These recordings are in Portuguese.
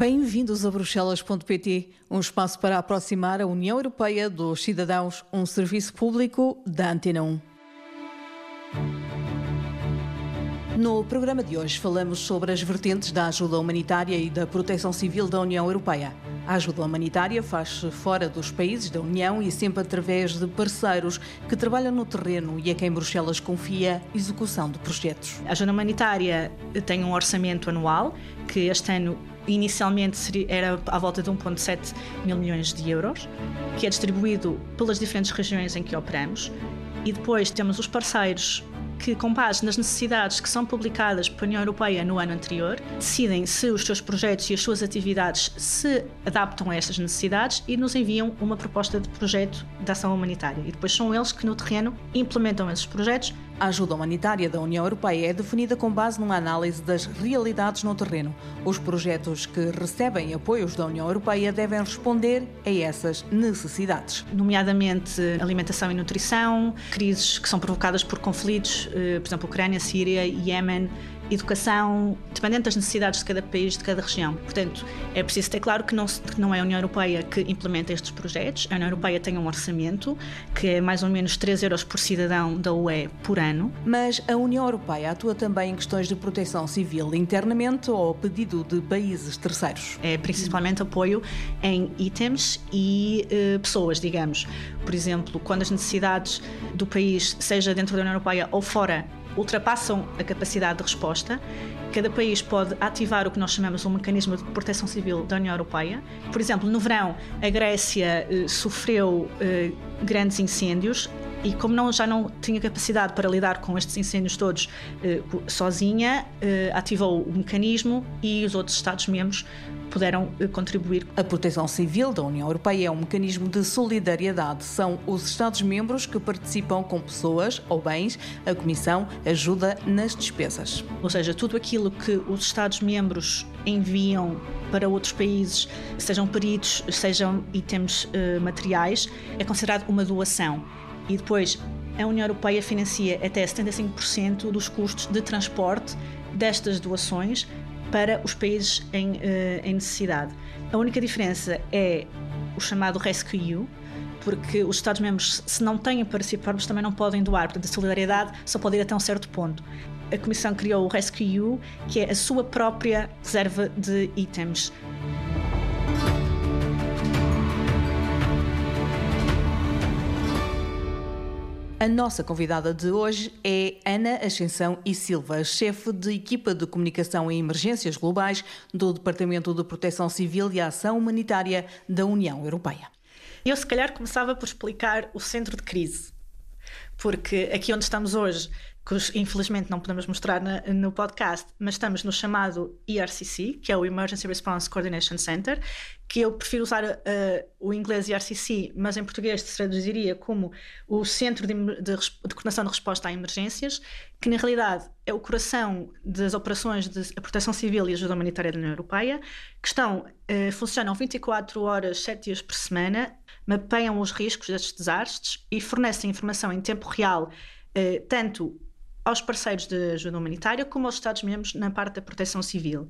Bem-vindos a Bruxelas.pt, um espaço para aproximar a União Europeia dos cidadãos, um serviço público da Antena 1. No programa de hoje falamos sobre as vertentes da ajuda humanitária e da proteção civil da União Europeia. A ajuda humanitária faz-se fora dos países da União e sempre através de parceiros que trabalham no terreno e a quem Bruxelas confia execução de projetos. A ajuda humanitária tem um orçamento anual que este ano inicialmente seria, era à volta de 1,7 mil milhões de euros, que é distribuído pelas diferentes regiões em que operamos. E depois temos os parceiros que, com base nas necessidades que são publicadas pela União Europeia no ano anterior, decidem se os seus projetos e as suas atividades se adaptam a estas necessidades e nos enviam uma proposta de projeto de ação humanitária. E depois são eles que, no terreno, implementam esses projetos a ajuda humanitária da União Europeia é definida com base numa análise das realidades no terreno. Os projetos que recebem apoios da União Europeia devem responder a essas necessidades. Nomeadamente alimentação e nutrição, crises que são provocadas por conflitos, eh, por exemplo, Ucrânia, Síria, Iémen, educação, dependendo das necessidades de cada país, de cada região. Portanto, é preciso ter claro que não, que não é a União Europeia que implementa estes projetos. A União Europeia tem um orçamento que é mais ou menos 3 euros por cidadão da UE por ano. Mas a União Europeia atua também em questões de proteção civil internamente ou pedido de países terceiros? É principalmente apoio em itens e uh, pessoas, digamos. Por exemplo, quando as necessidades do país, seja dentro da União Europeia ou fora, ultrapassam a capacidade de resposta. Cada país pode ativar o que nós chamamos um mecanismo de proteção civil da União Europeia. Por exemplo, no verão, a Grécia eh, sofreu eh, grandes incêndios e como não, já não tinha capacidade para lidar com estes incêndios todos eh, sozinha, eh, ativou o mecanismo e os outros Estados-membros puderam eh, contribuir. A proteção civil da União Europeia é um mecanismo de solidariedade. São os Estados-membros que participam com pessoas ou bens. A Comissão ajuda nas despesas. Ou seja, tudo aquilo que os Estados-membros enviam para outros países, sejam peritos, sejam itens materiais, é considerado uma doação e depois a União Europeia financia até 75% dos custos de transporte destas doações para os países em, uh, em necessidade. A única diferença é o chamado Rescue, porque os Estados-membros, se não têm participados, também não podem doar. Portanto, a solidariedade só pode ir até um certo ponto. A Comissão criou o Rescue, que é a sua própria reserva de itens. A nossa convidada de hoje é Ana Ascensão e Silva, chefe de equipa de comunicação em emergências globais do Departamento de Proteção Civil e Ação Humanitária da União Europeia. Eu, se calhar, começava por explicar o centro de crise, porque aqui onde estamos hoje que infelizmente não podemos mostrar na, no podcast, mas estamos no chamado ERCC, que é o Emergency Response Coordination Center, que eu prefiro usar uh, o inglês ERCC, mas em português se traduziria como o Centro de, de, de, Coordenação de Resposta a Emergências, que na realidade é o coração das operações de proteção civil e ajuda humanitária da União Europeia, que estão, uh, funcionam 24 horas, 7 dias por semana, mapeiam os riscos destes desastres e fornecem informação em tempo real, uh, tanto aos parceiros de ajuda humanitária como aos Estados-membros na parte da proteção civil.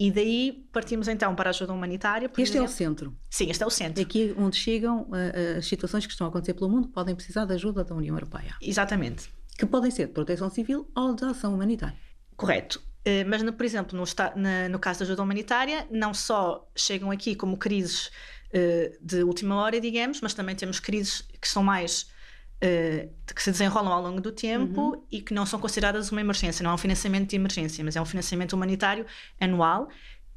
E daí partimos então para a ajuda humanitária. este exemplo. é o centro. Sim, este é o centro. Aqui onde chegam uh, as situações que estão a acontecer pelo mundo podem precisar da ajuda da União Europeia. Exatamente. Que podem ser de proteção civil ou de ação humanitária. Correto. Uh, mas, no, por exemplo, no, no caso da ajuda humanitária, não só chegam aqui como crises de última hora, digamos, mas também temos crises que são mais uh, que se desenrolam ao longo do tempo uhum. e que não são consideradas uma emergência. Não é um financiamento de emergência, mas é um financiamento humanitário anual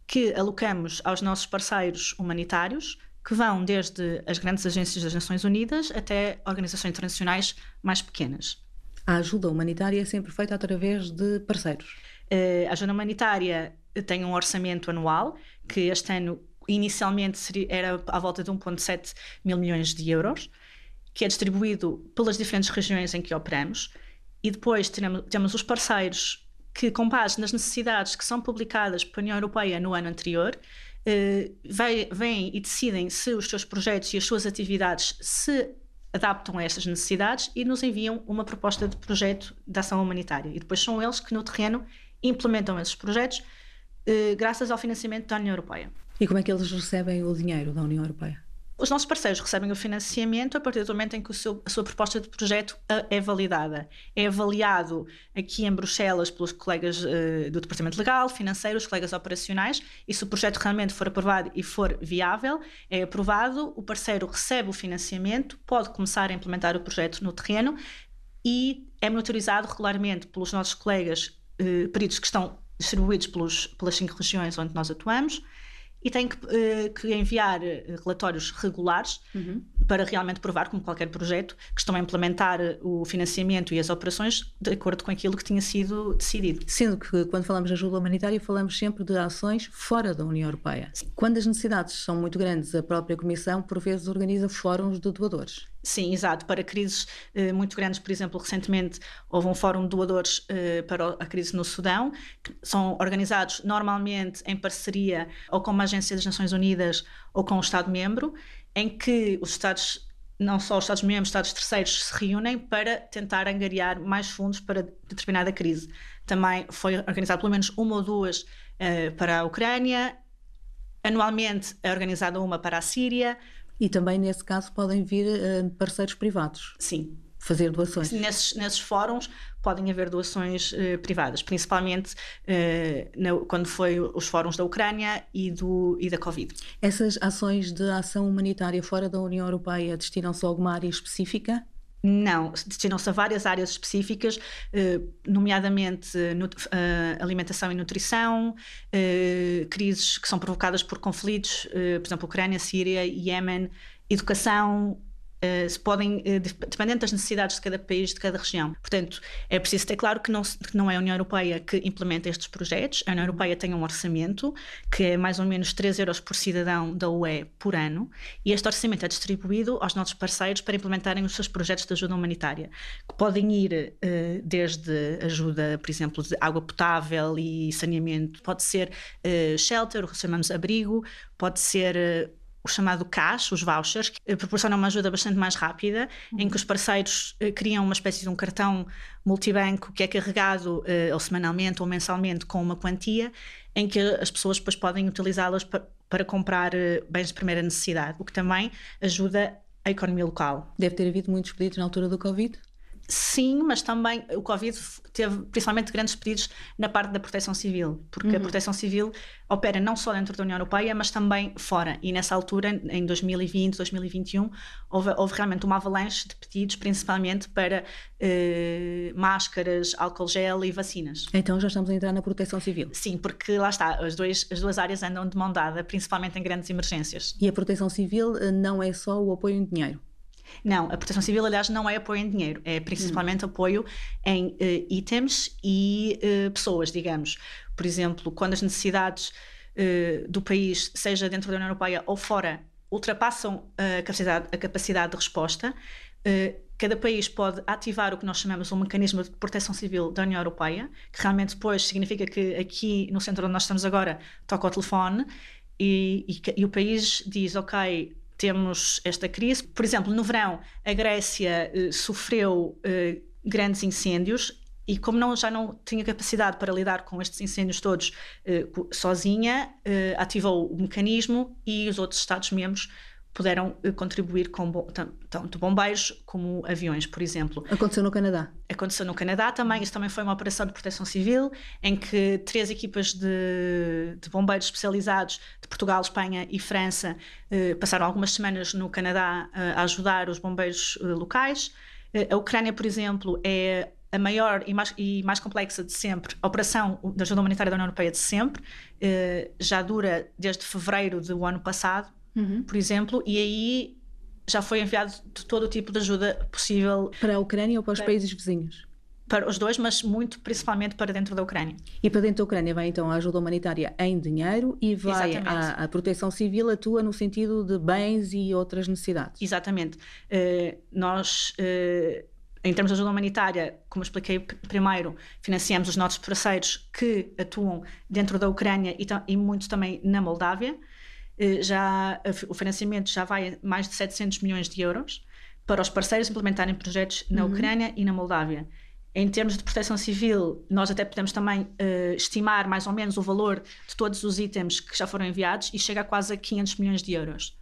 que alocamos aos nossos parceiros humanitários, que vão desde as grandes agências das Nações Unidas até organizações internacionais mais pequenas. A ajuda humanitária é sempre feita através de parceiros. Uh, a ajuda humanitária tem um orçamento anual que este ano inicialmente seria, era à volta de 1,7 mil milhões de euros que é distribuído pelas diferentes regiões em que operamos, e depois temos, os parceiros que, com base nas necessidades que são publicadas pela União Europeia no ano anterior, eh, vêm e decidem se os seus projetos e as suas atividades se adaptam a essas necessidades e nos enviam uma proposta de projeto de ação humanitária. E depois são eles que, no terreno, implementam esses projetos eh, graças ao financiamento da União Europeia. E como é que eles recebem o dinheiro da União Europeia? Os nossos parceiros recebem o financiamento a partir do momento em que seu, a sua proposta de projeto é validada. É avaliado aqui em Bruxelas pelos colegas uh, do Departamento Legal, Financeiro, os colegas operacionais, e se o projeto realmente for aprovado e for viável, é aprovado, o parceiro recebe o financiamento, pode começar a implementar o projeto no terreno e é monitorizado regularmente pelos nossos colegas uh, peritos que estão distribuídos pelos, pelas cinco regiões onde nós atuamos e tem que, uh, que enviar eh, relatórios regulares uhum. para realmente provar, como qualquer projeto, que estão a implementar eh, o financiamento e as operações de acordo com aquilo que tinha sido decidido. Sendo que quando falamos de ajuda humanitária falamos sempre de ações fora da União Europeia. Sim. Quando as necessidades são muito grandes, a própria Comissão por vezes organiza fóruns de doadores. Sim, exato. Para crises eh, muito grandes, por exemplo, recentemente houve um fórum de doadores eh, para a crise no Sudão, que são organizados normalmente em parceria ou com uma agência das Nações Unidas ou com um Estado-membro, em que os Estados, não só os Estados-membros, Estados terceiros se reúnem para tentar angariar mais fundos para determinada crise. Também foi organizado pelo menos uma ou duas eh, para a Ucrânia. Anualmente é organizada uma para a Síria e também, nesse caso, podem vir uh, parceiros privados. Sim. Fazer doações. Nesses, nesses fóruns podem haver doações uh, privadas, principalmente uh, na, quando foi os fóruns da Ucrânia e, do, e da Covid. Essas ações de ação humanitária fora da União Europeia destinam-se a alguma área específica? Não, destinam-se a várias áreas específicas, nomeadamente alimentação e nutrição, crises que são provocadas por conflitos, por exemplo, Ucrânia, Síria, Iémen, educação, se podem, uh, dependendo das necessidades de cada país, de cada região. Portanto, é preciso ter claro que não, que não é a União Europeia que implementa estes projetos. A União Europeia tem um orçamento que é mais ou menos 3 euros por cidadão da UE por ano e este orçamento é distribuído aos nossos parceiros para implementarem os seus projetos de ajuda humanitária, que podem ir uh, desde ajuda, por exemplo, de água potável e saneamento, pode ser shelter, o que chamamos abrigo, pode ser o chamado cash, os vouchers, que proporcionam uma ajuda bastante mais rápida, em que os parceiros eh, criam uma espécie de um cartão multibanco que é carregado eh, ou semanalmente ou mensalmente com uma quantia, em que as pessoas depois podem utilizá-las para, para comprar eh, bens de primeira necessidade, o que também ajuda a economia local. Deve ter havido muitos pedidos na altura do Covid? Sim, mas também o Covid teve principalmente grandes pedidos na parte da proteção civil, porque uhum. a proteção civil opera não só dentro da União Europeia, mas também fora. E nessa altura, em 2020, 2021, houve, houve realmente uma avalanche de pedidos, principalmente para uh, máscaras, álcool gel e vacinas. Então já estamos a entrar na proteção civil? Sim, porque lá está, as, dois, as duas áreas andam de mão dada, principalmente em grandes emergências. E a proteção civil eh, não é só o apoio em dinheiro? Não, a proteção civil, aliás, não é apoio em dinheiro, é principalmente hum. apoio em uh, itens e uh, pessoas, digamos. Por exemplo, quando as necessidades uh, do país, seja dentro da União Europeia ou fora, ultrapassam a capacidade, a capacidade de resposta, cada país pode ativar o que nós chamamos um mecanismo de proteção civil da União Europeia, que realmente depois significa que aqui no centro onde nós estamos agora toca o telefone e, e, e o país diz, ok, temos esta crise. Por exemplo, no verão, a Grécia eh, sofreu eh, grandes incêndios e como não, já não tinha capacidade para lidar com estes incêndios todos eh, sozinha, eh, ativou o mecanismo e os outros Estados-membros puderam eh, contribuir com tanto bombeiros como aviões, por exemplo. Aconteceu no Canadá? Aconteceu no Canadá também. Isso também foi uma operação de proteção civil em que três equipas de, de bombeiros especializados de Portugal, Espanha e França eh, passaram algumas semanas no Canadá eh, a ajudar os bombeiros eh, locais. Eh, a Ucrânia, por exemplo, é a maior e mais, e mais, complexa de sempre, a operação da ajuda humanitária da União Europeia de sempre, eh, já dura desde fevereiro do ano passado uhum. por exemplo, e aí já foi enviado todo o tipo de ajuda possível. Para a Ucrânia ou para os para, países vizinhos? Para os dois, mas muito principalmente para dentro da Ucrânia. E para dentro da Ucrânia vai então a ajuda humanitária em dinheiro e vai a, a, proteção civil atua no sentido de bens e outras necessidades. Exatamente. Uh, nós. Uh, em termos de ajuda humanitária, como expliquei primeiro, financiamos os nossos parceiros que atuam dentro da Ucrânia e, e muito também na Moldávia. Eh, já, o financiamento já vai a mais de 700 milhões de euros para os parceiros implementarem projetos na uhum. Ucrânia e na Moldávia. Em termos de proteção civil, nós até podemos também uh, estimar mais ou menos o valor de todos os itens que já foram enviados e chega a quase a 500 milhões de euros.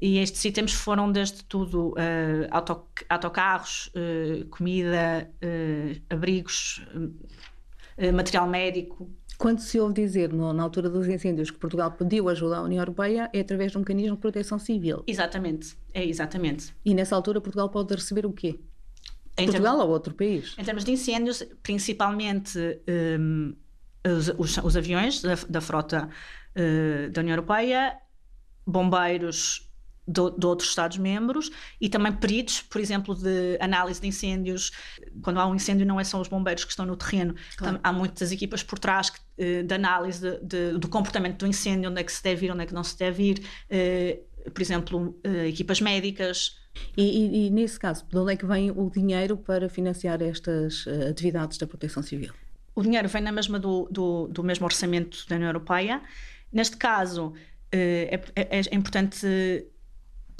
E estes itens foram desde tudo uh, auto, autocarros, uh, comida, abrigos, material médico. Quando se ouve dizer, no, na altura dos incêndios, que Portugal pediu ajuda à União Europeia, é através de um mecanismo de proteção civil. Exatamente, é exatamente. E nessa altura Portugal pode receber o quê? Em Portugal termos, ou outro país? Em termos de incêndios, principalmente um, os, os, os, aviões da, da frota uh, da União Europeia, bombeiros de, de, outros Estados-membros e também peritos, por exemplo, de análise de incêndios. Quando há um incêndio, não é só os bombeiros que estão no terreno, claro. há muitas equipas por trás uh, de análise de, de, do comportamento do incêndio, onde é que se deve ir, onde é que não se deve ir. Uh, por exemplo, equipas médicas, e, e, e, nesse caso, de onde é que vem o dinheiro para financiar estas atividades da proteção civil? O dinheiro vem na mesma do, do, do mesmo orçamento da União Europeia. Neste caso, é, é, é, importante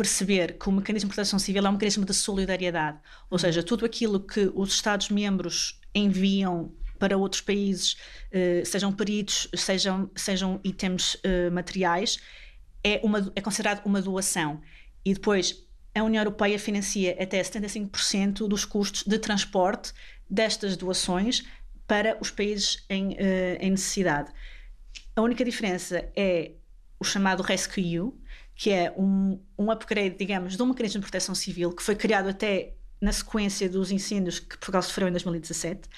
perceber que o mecanismo de proteção civil é um mecanismo de solidariedade, ou seja, tudo aquilo que os Estados-membros enviam para outros países, uh, sejam peritos, sejam, sejam itens materiais, é, uma, é considerado uma doação. E depois a União Europeia financia até 75% dos custos de transporte destas doações para os países em, uh, em, necessidade. A única diferença é o chamado Rescue, que é um, um upgrade, digamos, de um mecanismo de proteção civil que foi criado até na sequência dos incêndios que Portugal sofreu em 2017,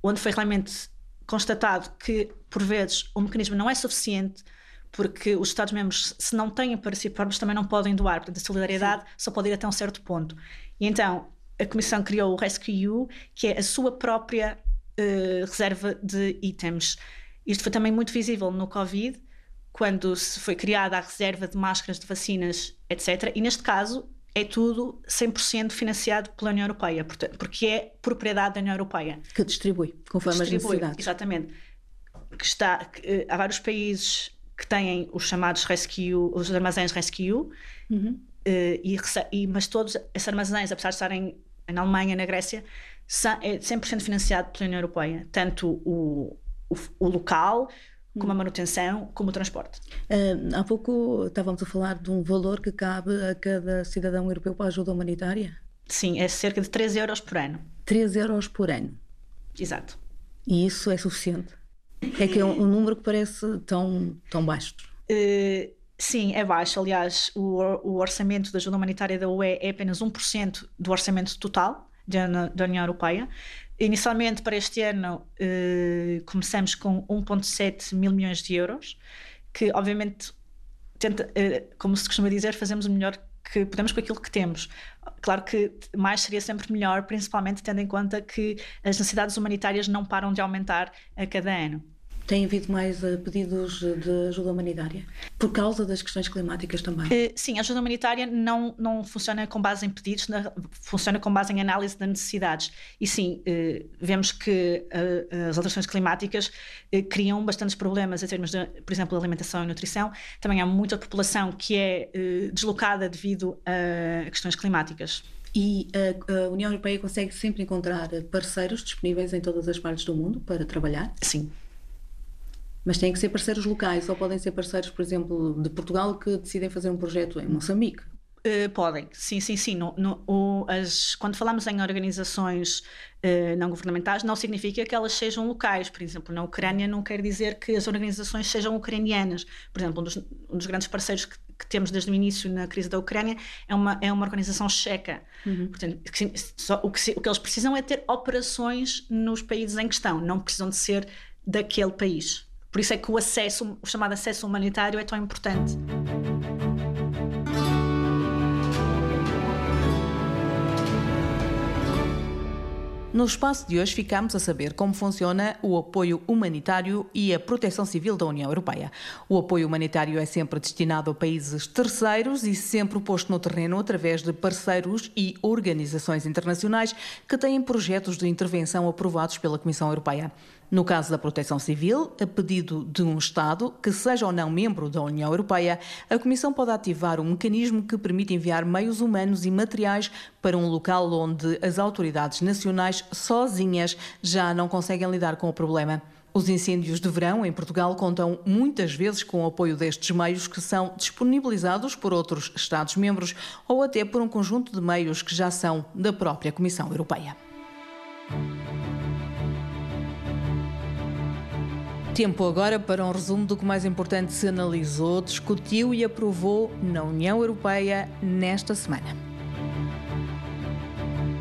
onde foi realmente constatado que, por vezes, o mecanismo não é suficiente porque os Estados-membros, se não têm para si próprios, também não podem doar. Portanto, a solidariedade Sim. só pode ir até um certo ponto. E então, a Comissão criou o Rescue, que é a sua própria uh, reserva de itens. Isto foi também muito visível no Covid, quando se foi criada a reserva de máscaras, de vacinas, etc. E neste caso é tudo 100% financiado pela União Europeia, porque é propriedade da União Europeia. Que distribui, conforme distribui, as necessidades. Exatamente. Que está, que, uh, há vários países que têm os chamados rescue, os armazéns rescue, uhum. uh, e, e, mas todos esses armazéns, apesar de estarem na Alemanha, na Grécia, é 100% financiado pela União Europeia, tanto o, o, o local como a uhum. manutenção, como o transporte. Uh, há pouco estávamos a falar de um valor que cabe a cada cidadão europeu para a ajuda humanitária? Sim, é cerca de 3 euros por ano. 3 euros por ano? Exato. E isso é suficiente? É que é um, um número que parece tão, tão baixo. Uh, sim, é baixo. Aliás, o, o orçamento da ajuda humanitária da UE é apenas 1% do orçamento total da, da União Europeia. Inicialmente, para este ano, uh, começamos com 1,7 mil milhões de euros, que obviamente, tenta, uh, como se costuma dizer, fazemos o melhor que podemos com aquilo que temos. Claro que mais seria sempre melhor, principalmente tendo em conta que as necessidades humanitárias não param de aumentar a cada ano. Tem havido mais uh, pedidos de ajuda humanitária? Por causa das questões climáticas também? Uh, sim, a ajuda humanitária não, não funciona com base em pedidos, na, funciona com base em análise das necessidades. E sim, uh, vemos que as alterações climáticas criam bastantes problemas em termos de, por exemplo, alimentação e nutrição. Também há muita população que é deslocada devido a questões climáticas. E a, União Europeia consegue sempre encontrar parceiros disponíveis em todas as partes do mundo para trabalhar? Sim. Mas têm que ser parceiros locais, ou podem ser parceiros, por exemplo, de Portugal que decidem fazer um projeto em Moçambique. Uh, podem, sim, sim, sim. No, no, o, as, quando falamos em organizações uh, não governamentais, não significa que elas sejam locais. Por exemplo, na Ucrânia não quer dizer que as organizações sejam ucranianas. Por exemplo, um dos, um dos grandes parceiros que, que, temos desde o início na crise da Ucrânia é uma, é uma organização checa. Uhum. Portanto, que, só, o, que, o que eles precisam é ter operações nos países em questão, não precisam de ser daquele país. Por isso é que o acesso, o chamado acesso humanitário, é tão importante. No espaço de hoje ficamos a saber como funciona o apoio humanitário e a proteção civil da União Europeia. O apoio humanitário é sempre destinado a países terceiros e sempre posto no terreno através de parceiros e organizações internacionais que têm projetos de intervenção aprovados pela Comissão Europeia. No caso da proteção civil, a pedido de um Estado, que seja ou não membro da União Europeia, a Comissão pode ativar um mecanismo que permite enviar meios humanos e materiais para um local onde as autoridades nacionais sozinhas já não conseguem lidar com o problema. Os incêndios de verão em Portugal contam muitas vezes com o apoio destes meios que são disponibilizados por outros Estados-membros ou até por um conjunto de meios que já são da própria Comissão Europeia. Tempo agora para um resumo do que mais importante se analisou, discutiu e aprovou na União Europeia nesta semana.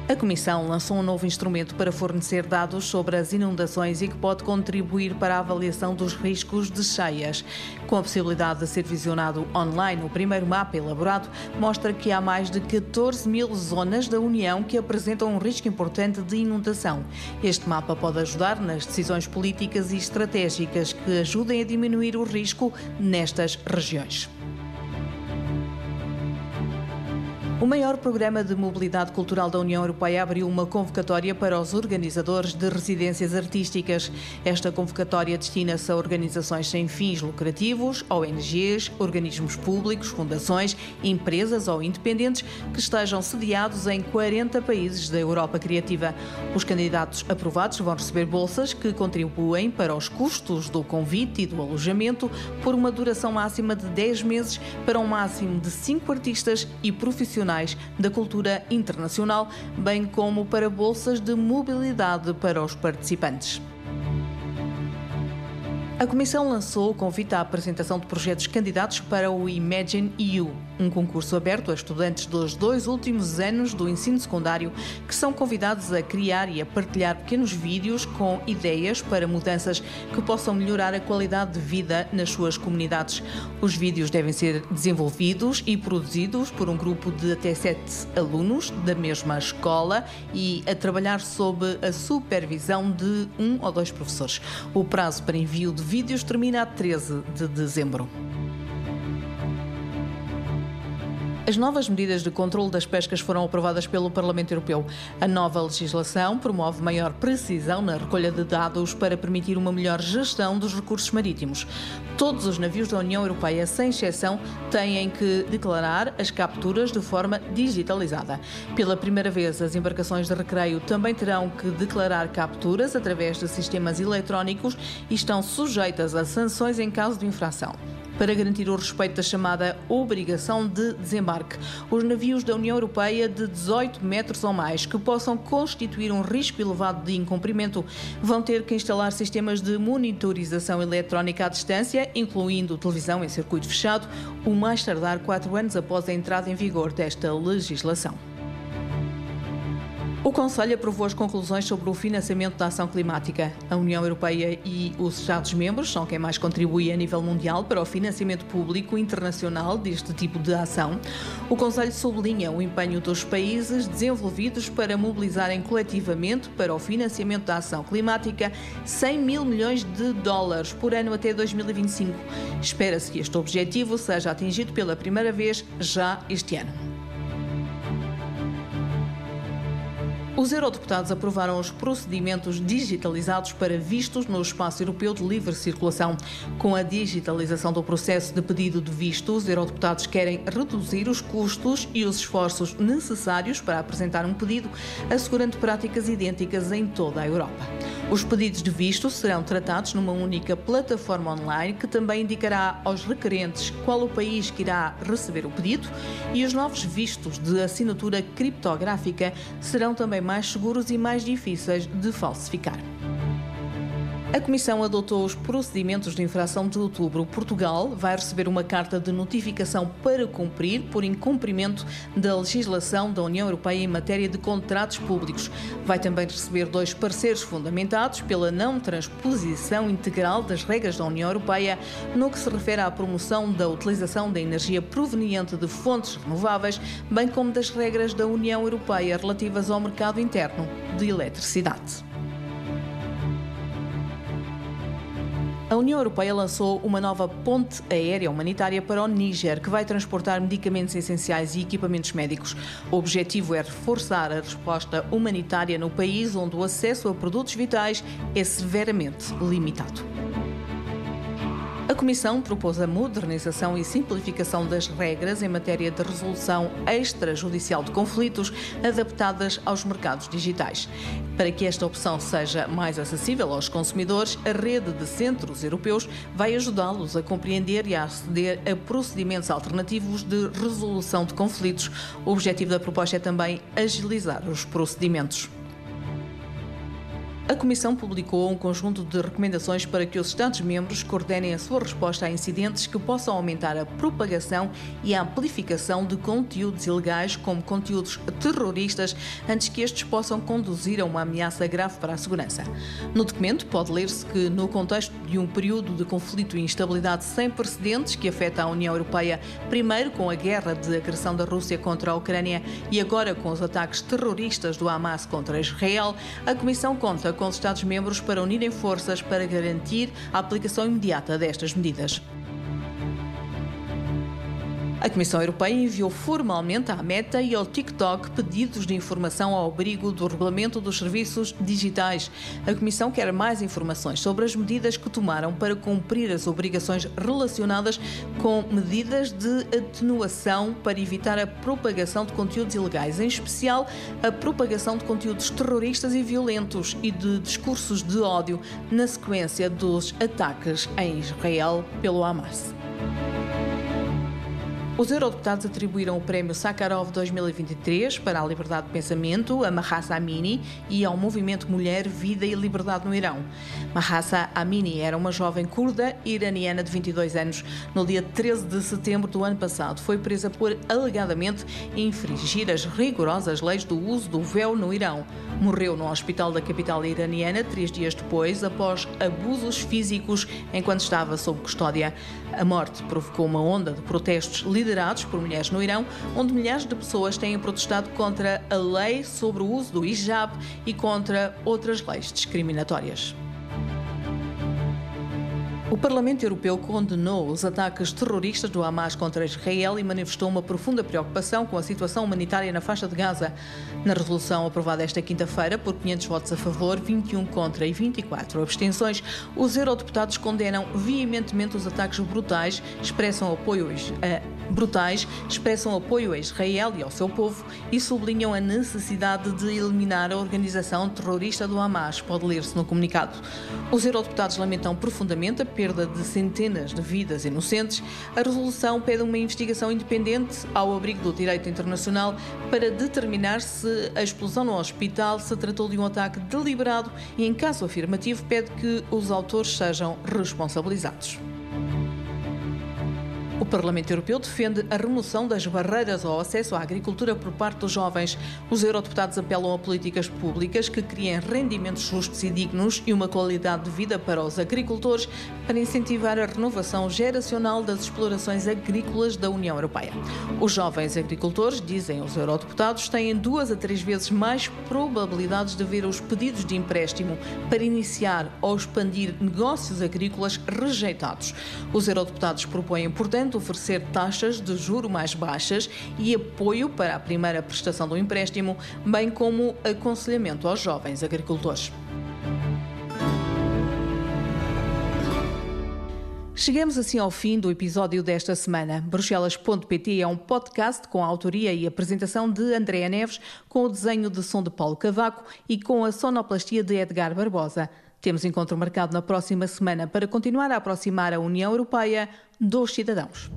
A Comissão lançou um novo instrumento para fornecer dados sobre as inundações e que pode contribuir para a avaliação dos riscos de cheias. Com a possibilidade de ser visionado online, o primeiro mapa elaborado mostra que há mais de 14 mil zonas da União que apresentam um risco importante de inundação. Este mapa pode ajudar nas decisões políticas e estratégicas que ajudem a diminuir o risco nestas regiões. O maior programa de mobilidade cultural da União Europeia abriu uma convocatória para os organizadores de residências artísticas. Esta convocatória destina-se a organizações sem fins lucrativos, ONGs, organismos públicos, fundações, empresas ou independentes que estejam sediados em 40 países da Europa Criativa. Os candidatos aprovados vão receber bolsas que contribuem para os custos do convite e do alojamento por uma duração máxima de 10 meses para um máximo de 5 artistas e profissionais profissionais da cultura internacional, bem como para bolsas de mobilidade para os participantes. A Comissão lançou o convite à apresentação de projetos candidatos para o Imagine EU, um concurso aberto a estudantes dos dois últimos anos do ensino secundário que são convidados a criar e a partilhar pequenos vídeos com ideias para mudanças que possam melhorar a qualidade de vida nas suas comunidades. Os vídeos devem ser desenvolvidos e produzidos por um grupo de até sete alunos da mesma escola e a trabalhar sob a supervisão de um ou dois professores. O prazo para envio de vídeos termina a 13 de dezembro. As novas medidas de controle das pescas foram aprovadas pelo Parlamento Europeu. A nova legislação promove maior precisão na recolha de dados para permitir uma melhor gestão dos recursos marítimos. Todos os navios da União Europeia, sem exceção, têm que declarar as capturas de forma digitalizada. Pela primeira vez, as embarcações de recreio também terão que declarar capturas através de sistemas eletrónicos e estão sujeitas a sanções em caso de infração para garantir o respeito da chamada obrigação de desembarque. Os navios da União Europeia de 18 metros ou mais que possam constituir um risco elevado de incumprimento vão ter que instalar sistemas de monitorização eletrónica à distância, incluindo televisão em circuito fechado, o mais tardar quatro anos após a entrada em vigor desta legislação. O Conselho aprovou as conclusões sobre o financiamento da ação climática. A União Europeia e os Estados-membros são quem mais contribui a nível mundial para o financiamento público internacional deste tipo de ação. O Conselho sublinha o empenho dos países desenvolvidos para mobilizarem coletivamente para o financiamento da ação climática 100 mil milhões de dólares por ano até 2025. Espera-se que este objetivo seja atingido pela primeira vez já este ano. Os eurodeputados aprovaram os procedimentos digitalizados para vistos no espaço europeu de livre circulação. Com a digitalização do processo de pedido de visto, os eurodeputados querem reduzir os custos e os esforços necessários para apresentar um pedido, assegurando práticas idênticas em toda a Europa. Os pedidos de visto serão tratados numa única plataforma online que também indicará aos requerentes qual o país que irá receber o pedido e os novos vistos de assinatura criptográfica serão também mais seguros e mais difíceis de falsificar. A Comissão adotou os procedimentos de infração de outubro. Portugal vai receber uma carta de notificação para cumprir por incumprimento da legislação da União Europeia em matéria de contratos públicos. Vai também receber dois pareceres fundamentados pela não transposição integral das regras da União Europeia no que se refere à promoção da utilização da energia proveniente de fontes renováveis, bem como das regras da União Europeia relativas ao mercado interno de eletricidade. A União Europeia lançou uma nova ponte aérea humanitária para o Níger, que vai transportar medicamentos essenciais e equipamentos médicos. O objetivo é reforçar a resposta humanitária no país onde o acesso a produtos vitais é severamente limitado. A Comissão propôs a modernização e simplificação das regras em matéria de resolução extrajudicial de conflitos adaptadas aos mercados digitais. Para que esta opção seja mais acessível aos consumidores, a rede de centros europeus vai ajudá-los a compreender e a aceder a procedimentos alternativos de resolução de conflitos. O objetivo da proposta é também agilizar os procedimentos. A Comissão publicou um conjunto de recomendações para que os Estados-membros coordenem a sua resposta a incidentes que possam aumentar a propagação e a amplificação de conteúdos ilegais, como conteúdos terroristas, antes que estes possam conduzir a uma ameaça grave para a segurança. No documento, pode ler-se que, no contexto de um período de conflito e instabilidade sem precedentes que afeta a União Europeia, primeiro com a guerra de agressão da Rússia contra a Ucrânia e agora com os ataques terroristas do Hamas contra Israel, a Comissão conta com os Estados-membros para unirem forças para garantir a aplicação imediata destas medidas. A Comissão Europeia enviou formalmente à Meta e ao TikTok pedidos de informação ao abrigo do Regulamento dos Serviços Digitais. A Comissão quer mais informações sobre as medidas que tomaram para cumprir as obrigações relacionadas com medidas de atenuação para evitar a propagação de conteúdos ilegais, em especial a propagação de conteúdos terroristas e violentos e de discursos de ódio na sequência dos ataques em Israel pelo Hamas. Os eurodeputados atribuíram o prémio Sakharov 2023 para a liberdade de pensamento a Mahsa Amini e ao movimento Mulher, Vida e Liberdade no Irão. Mahsa Amini era uma jovem curda iraniana de 22 anos. No dia 13 de setembro do ano passado, foi presa por alegadamente infringir as rigorosas leis do uso do véu no Irão. Morreu no hospital da capital iraniana três dias depois, após abusos físicos enquanto estava sob custódia. A morte provocou uma onda de protestos liderados por mulheres no Irão, onde milhares de pessoas têm protestado contra a lei sobre o uso do hijab e contra outras leis discriminatórias. O Parlamento Europeu condenou os ataques terroristas do Hamas contra Israel e manifestou uma profunda preocupação com a situação humanitária na faixa de Gaza. Na resolução aprovada esta quinta-feira, por 500 votos a favor, 21 contra e 24 abstenções, os eurodeputados condenam veementemente os ataques brutais, expressam apoio a brutais expressam apoio a Israel e ao seu povo e sublinham a necessidade de eliminar a organização terrorista do Hamas, pode ler-se no comunicado. Os eurodeputados lamentam profundamente a perda de centenas de vidas inocentes. A resolução pede uma investigação independente ao abrigo do direito internacional para determinar se a explosão no hospital se tratou de um ataque deliberado e, em caso afirmativo, pede que os autores sejam responsabilizados. O Parlamento Europeu defende a remoção das barreiras ao acesso à agricultura por parte dos jovens. Os eurodeputados apelam a políticas públicas que criem rendimentos justos e dignos e uma qualidade de vida para os agricultores para incentivar a renovação geracional das explorações agrícolas da União Europeia. Os jovens agricultores, dizem os eurodeputados, têm duas a três vezes mais probabilidades de ver os pedidos de empréstimo para iniciar ou expandir negócios agrícolas rejeitados. Os eurodeputados propõem, portanto, oferecer taxas de juro mais baixas e apoio para a primeira prestação do empréstimo, bem como aconselhamento aos jovens agricultores. Chegamos assim ao fim do episódio desta semana. Bruxelas.pt é um podcast com a autoria e apresentação de Andréa Neves, com o desenho de som de Paulo Cavaco e com a sonoplastia de Edgar Barbosa. Temos encontro marcado na próxima semana para continuar a aproximar a União Europeia dos cidadãos.